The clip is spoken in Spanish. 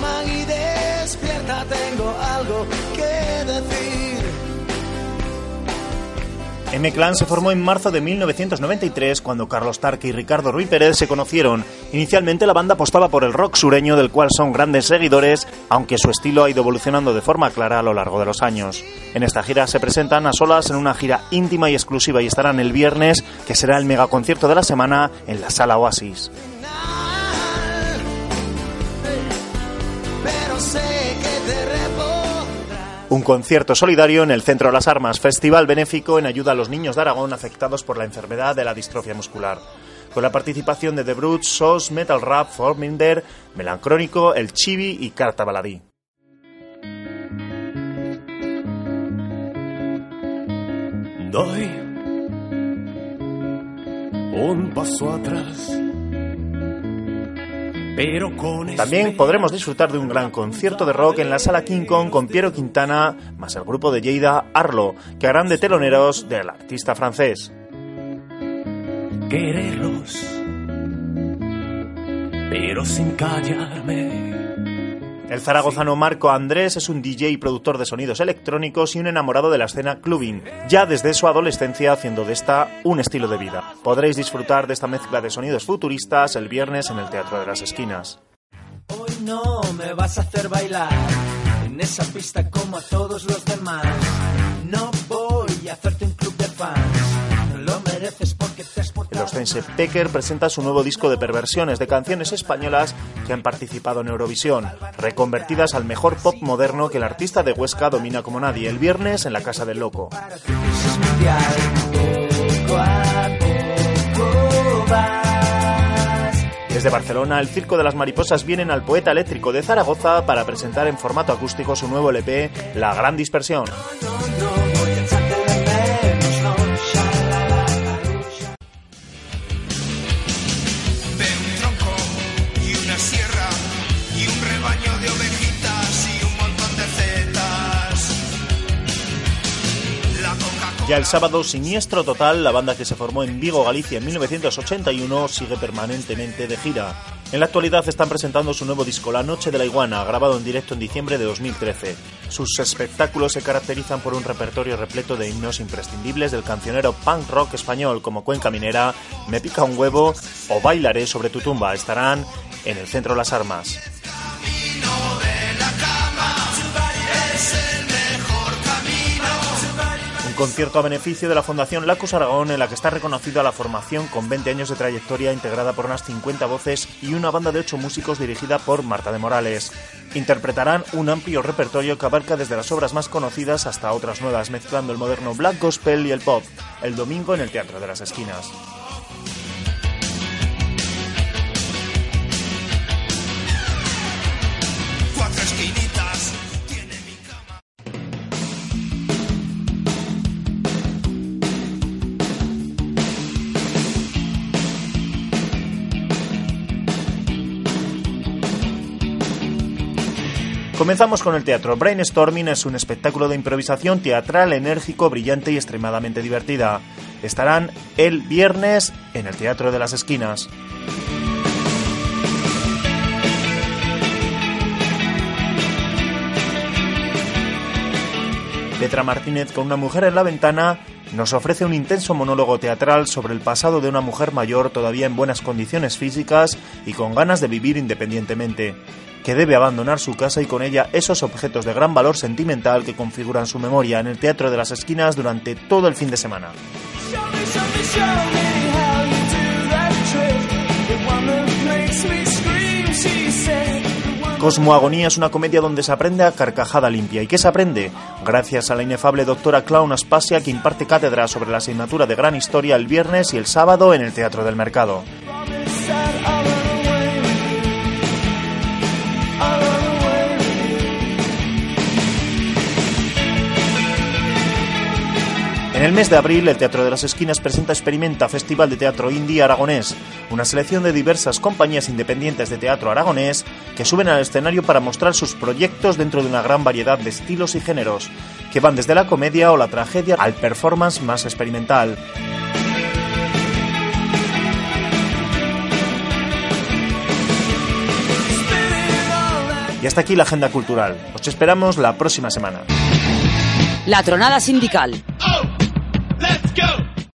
Maggie, despierta, tengo algo que decir. M-Clan se formó en marzo de 1993 cuando Carlos Tarque y Ricardo Ruiz Pérez se conocieron. Inicialmente la banda apostaba por el rock sureño del cual son grandes seguidores, aunque su estilo ha ido evolucionando de forma clara a lo largo de los años. En esta gira se presentan a solas en una gira íntima y exclusiva y estarán el viernes, que será el megaconcierto de la semana, en la Sala Oasis. Un concierto solidario en el Centro de las Armas, festival benéfico en ayuda a los niños de Aragón afectados por la enfermedad de la distrofia muscular. Con la participación de The Brutes, SOS, Metal Rap, Forminder, Melancrónico, El Chibi y Carta Baladí. Doy un paso atrás. También podremos disfrutar de un gran concierto de rock en la sala King Kong con Piero Quintana, más el grupo de Lleida Arlo, que harán de teloneros del artista francés. quererlos, pero sin callarme. El zaragozano Marco Andrés es un DJ y productor de sonidos electrónicos y un enamorado de la escena clubbing, ya desde su adolescencia haciendo de esta un estilo de vida. Podréis disfrutar de esta mezcla de sonidos futuristas el viernes en el Teatro de las Esquinas. Hoy no me vas a hacer bailar en esa pista como a todos los demás. No voy a hacerte un club de fans. No lo mereces ostense Pecker presenta su nuevo disco de perversiones de canciones españolas que han participado en Eurovisión, reconvertidas al mejor pop moderno que el artista de Huesca domina como nadie, el viernes en la Casa del Loco. Desde Barcelona, el Circo de las Mariposas vienen al Poeta Eléctrico de Zaragoza para presentar en formato acústico su nuevo LP, La Gran Dispersión. Ya el sábado, Siniestro Total, la banda que se formó en Vigo, Galicia en 1981, sigue permanentemente de gira. En la actualidad están presentando su nuevo disco La Noche de la Iguana, grabado en directo en diciembre de 2013. Sus espectáculos se caracterizan por un repertorio repleto de himnos imprescindibles del cancionero punk rock español como Cuenca Minera, Me pica un huevo o Bailaré sobre tu tumba. Estarán en el Centro las Armas. Concierto a beneficio de la Fundación Lacus Aragón en la que está reconocida la formación con 20 años de trayectoria integrada por unas 50 voces y una banda de 8 músicos dirigida por Marta de Morales. Interpretarán un amplio repertorio que abarca desde las obras más conocidas hasta otras nuevas, mezclando el moderno black gospel y el pop, el domingo en el Teatro de las Esquinas. Comenzamos con el teatro. Brainstorming es un espectáculo de improvisación teatral enérgico, brillante y extremadamente divertida. Estarán el viernes en el Teatro de las Esquinas. Petra Martínez, con una mujer en la ventana, nos ofrece un intenso monólogo teatral sobre el pasado de una mujer mayor todavía en buenas condiciones físicas y con ganas de vivir independientemente, que debe abandonar su casa y con ella esos objetos de gran valor sentimental que configuran su memoria en el Teatro de las Esquinas durante todo el fin de semana. Cosmoagonía es una comedia donde se aprende a carcajada limpia. ¿Y qué se aprende? Gracias a la inefable doctora Clown Aspasia que imparte cátedra sobre la asignatura de gran historia el viernes y el sábado en el Teatro del Mercado. El mes de abril, el Teatro de las Esquinas presenta Experimenta Festival de Teatro Indie Aragonés, una selección de diversas compañías independientes de teatro aragonés que suben al escenario para mostrar sus proyectos dentro de una gran variedad de estilos y géneros, que van desde la comedia o la tragedia al performance más experimental. Y hasta aquí la agenda cultural. Os esperamos la próxima semana. La Tronada Sindical